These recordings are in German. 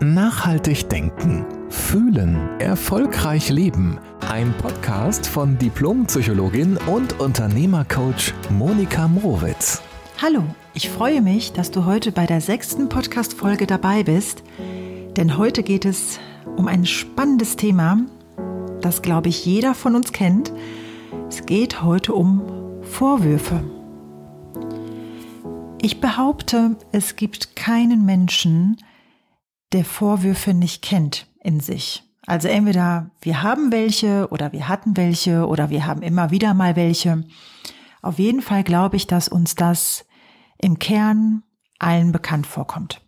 Nachhaltig denken, fühlen, erfolgreich leben. Ein Podcast von Diplompsychologin und Unternehmercoach Monika Mrowitz. Hallo, ich freue mich, dass du heute bei der sechsten Podcast-Folge dabei bist, denn heute geht es um ein spannendes Thema, das, glaube ich, jeder von uns kennt. Es geht heute um Vorwürfe. Ich behaupte, es gibt keinen Menschen, der Vorwürfe nicht kennt in sich. Also entweder wir haben welche oder wir hatten welche oder wir haben immer wieder mal welche. Auf jeden Fall glaube ich, dass uns das im Kern allen bekannt vorkommt.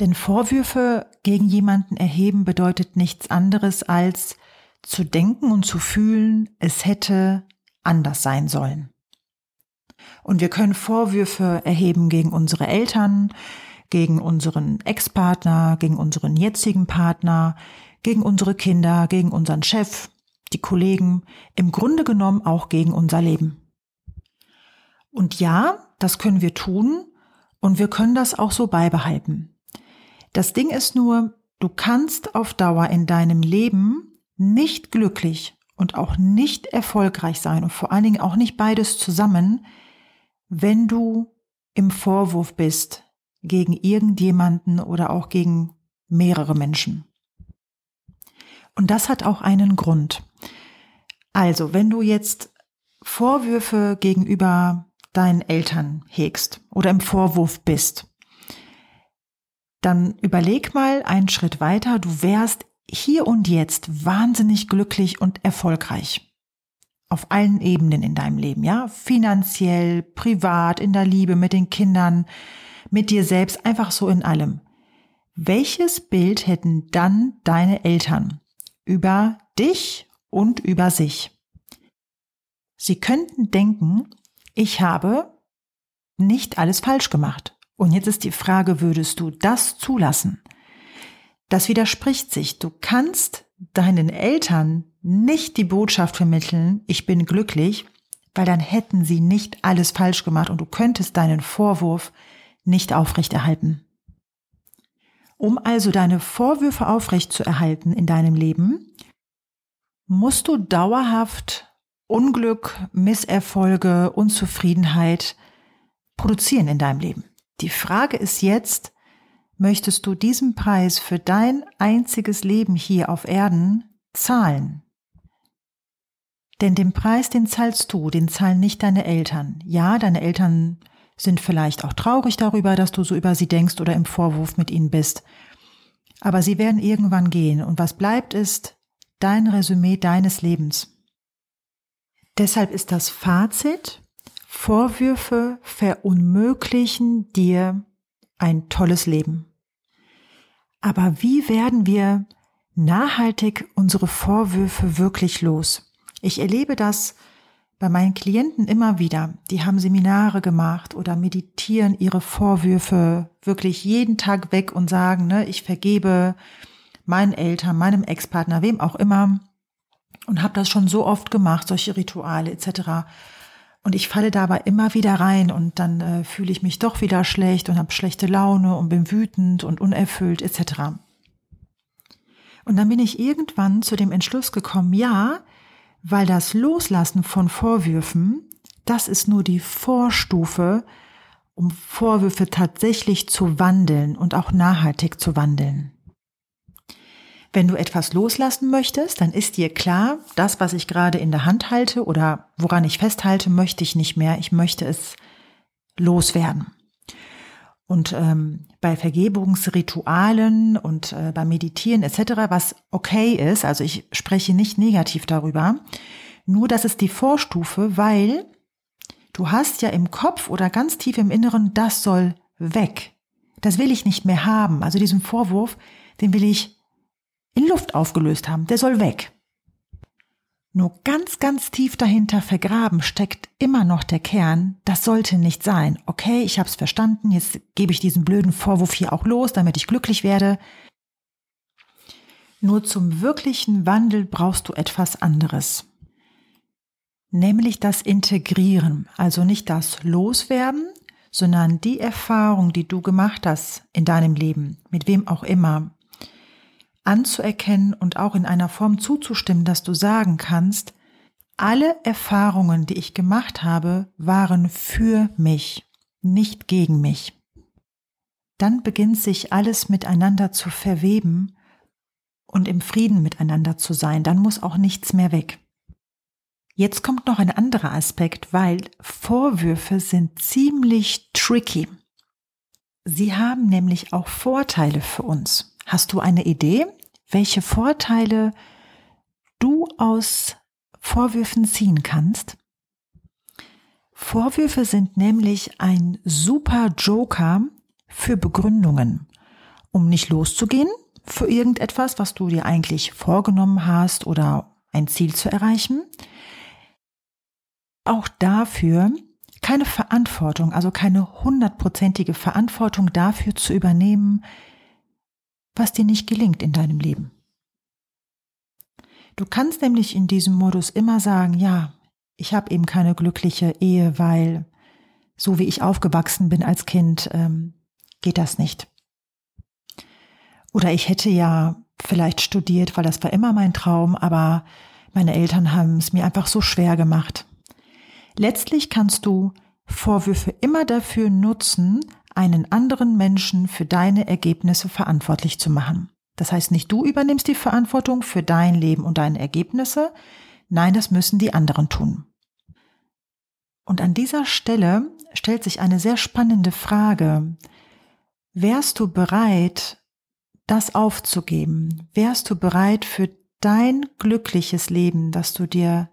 Denn Vorwürfe gegen jemanden erheben bedeutet nichts anderes als zu denken und zu fühlen, es hätte anders sein sollen. Und wir können Vorwürfe erheben gegen unsere Eltern, gegen unseren Ex-Partner, gegen unseren jetzigen Partner, gegen unsere Kinder, gegen unseren Chef, die Kollegen, im Grunde genommen auch gegen unser Leben. Und ja, das können wir tun und wir können das auch so beibehalten. Das Ding ist nur, du kannst auf Dauer in deinem Leben nicht glücklich und auch nicht erfolgreich sein und vor allen Dingen auch nicht beides zusammen, wenn du im Vorwurf bist, gegen irgendjemanden oder auch gegen mehrere Menschen. Und das hat auch einen Grund. Also, wenn du jetzt Vorwürfe gegenüber deinen Eltern hegst oder im Vorwurf bist, dann überleg mal einen Schritt weiter, du wärst hier und jetzt wahnsinnig glücklich und erfolgreich. Auf allen Ebenen in deinem Leben, ja? Finanziell, privat, in der Liebe, mit den Kindern, mit dir selbst, einfach so in allem. Welches Bild hätten dann deine Eltern über dich und über sich? Sie könnten denken, ich habe nicht alles falsch gemacht. Und jetzt ist die Frage, würdest du das zulassen? Das widerspricht sich. Du kannst deinen Eltern nicht die Botschaft vermitteln, ich bin glücklich, weil dann hätten sie nicht alles falsch gemacht und du könntest deinen Vorwurf nicht aufrechterhalten. Um also deine Vorwürfe aufrechtzuerhalten in deinem Leben, musst du dauerhaft Unglück, Misserfolge, Unzufriedenheit produzieren in deinem Leben. Die Frage ist jetzt, möchtest du diesen Preis für dein einziges Leben hier auf Erden zahlen? Denn den Preis, den zahlst du, den zahlen nicht deine Eltern. Ja, deine Eltern sind vielleicht auch traurig darüber, dass du so über sie denkst oder im Vorwurf mit ihnen bist. Aber sie werden irgendwann gehen und was bleibt ist dein Resümee deines Lebens. Deshalb ist das Fazit, Vorwürfe verunmöglichen dir ein tolles Leben. Aber wie werden wir nachhaltig unsere Vorwürfe wirklich los? Ich erlebe das bei meinen Klienten immer wieder. Die haben Seminare gemacht oder meditieren ihre Vorwürfe wirklich jeden Tag weg und sagen, ne, ich vergebe meinen Eltern, meinem Ex-Partner, wem auch immer und habe das schon so oft gemacht, solche Rituale etc. Und ich falle dabei immer wieder rein und dann äh, fühle ich mich doch wieder schlecht und habe schlechte Laune und bin wütend und unerfüllt etc. Und dann bin ich irgendwann zu dem Entschluss gekommen, ja, weil das Loslassen von Vorwürfen, das ist nur die Vorstufe, um Vorwürfe tatsächlich zu wandeln und auch nachhaltig zu wandeln. Wenn du etwas loslassen möchtest, dann ist dir klar, das, was ich gerade in der Hand halte oder woran ich festhalte, möchte ich nicht mehr. Ich möchte es loswerden. Und ähm, bei Vergebungsritualen und äh, beim Meditieren etc., was okay ist, also ich spreche nicht negativ darüber, nur das ist die Vorstufe, weil du hast ja im Kopf oder ganz tief im Inneren, das soll weg. Das will ich nicht mehr haben. Also diesen Vorwurf, den will ich in Luft aufgelöst haben. Der soll weg. Nur ganz, ganz tief dahinter vergraben steckt immer noch der Kern, das sollte nicht sein. Okay, ich hab's verstanden, jetzt gebe ich diesen blöden Vorwurf hier auch los, damit ich glücklich werde. Nur zum wirklichen Wandel brauchst du etwas anderes. Nämlich das Integrieren, also nicht das Loswerden, sondern die Erfahrung, die du gemacht hast in deinem Leben, mit wem auch immer, anzuerkennen und auch in einer Form zuzustimmen, dass du sagen kannst, alle Erfahrungen, die ich gemacht habe, waren für mich, nicht gegen mich. Dann beginnt sich alles miteinander zu verweben und im Frieden miteinander zu sein. Dann muss auch nichts mehr weg. Jetzt kommt noch ein anderer Aspekt, weil Vorwürfe sind ziemlich tricky. Sie haben nämlich auch Vorteile für uns. Hast du eine Idee, welche Vorteile du aus Vorwürfen ziehen kannst? Vorwürfe sind nämlich ein super Joker für Begründungen, um nicht loszugehen für irgendetwas, was du dir eigentlich vorgenommen hast oder ein Ziel zu erreichen. Auch dafür keine Verantwortung, also keine hundertprozentige Verantwortung dafür zu übernehmen, was dir nicht gelingt in deinem Leben. Du kannst nämlich in diesem Modus immer sagen, ja, ich habe eben keine glückliche Ehe, weil so wie ich aufgewachsen bin als Kind, ähm, geht das nicht. Oder ich hätte ja vielleicht studiert, weil das war immer mein Traum, aber meine Eltern haben es mir einfach so schwer gemacht. Letztlich kannst du Vorwürfe immer dafür nutzen, einen anderen Menschen für deine Ergebnisse verantwortlich zu machen. Das heißt, nicht du übernimmst die Verantwortung für dein Leben und deine Ergebnisse, nein, das müssen die anderen tun. Und an dieser Stelle stellt sich eine sehr spannende Frage. Wärst du bereit, das aufzugeben? Wärst du bereit für dein glückliches Leben, das du dir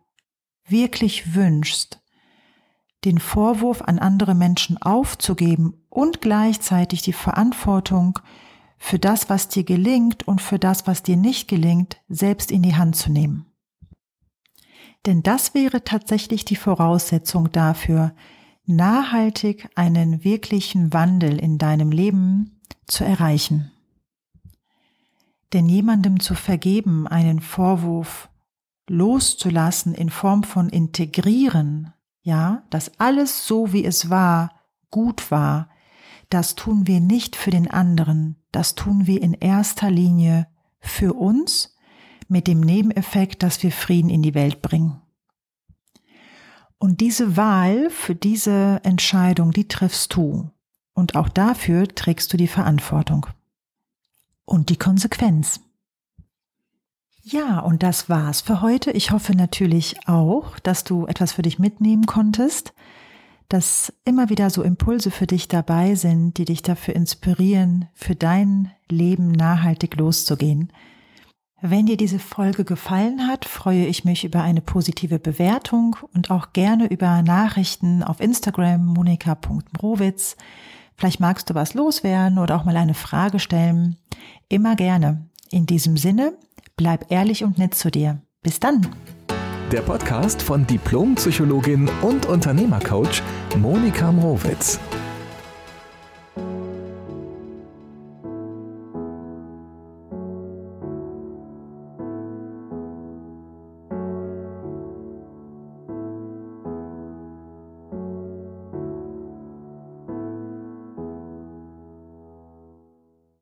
wirklich wünschst, den Vorwurf an andere Menschen aufzugeben und gleichzeitig die Verantwortung für das, was dir gelingt und für das, was dir nicht gelingt, selbst in die Hand zu nehmen. Denn das wäre tatsächlich die Voraussetzung dafür, nachhaltig einen wirklichen Wandel in deinem Leben zu erreichen. Denn jemandem zu vergeben, einen Vorwurf loszulassen in Form von integrieren, ja, dass alles so wie es war, gut war, das tun wir nicht für den anderen, das tun wir in erster Linie für uns, mit dem Nebeneffekt, dass wir Frieden in die Welt bringen. Und diese Wahl für diese Entscheidung, die triffst du. Und auch dafür trägst du die Verantwortung. Und die Konsequenz. Ja, und das war's für heute. Ich hoffe natürlich auch, dass du etwas für dich mitnehmen konntest, dass immer wieder so Impulse für dich dabei sind, die dich dafür inspirieren, für dein Leben nachhaltig loszugehen. Wenn dir diese Folge gefallen hat, freue ich mich über eine positive Bewertung und auch gerne über Nachrichten auf Instagram monika.mrowitz. Vielleicht magst du was loswerden oder auch mal eine Frage stellen. Immer gerne. In diesem Sinne, Bleib ehrlich und nett zu dir. Bis dann. Der Podcast von Diplompsychologin und Unternehmercoach Monika Mrowitz.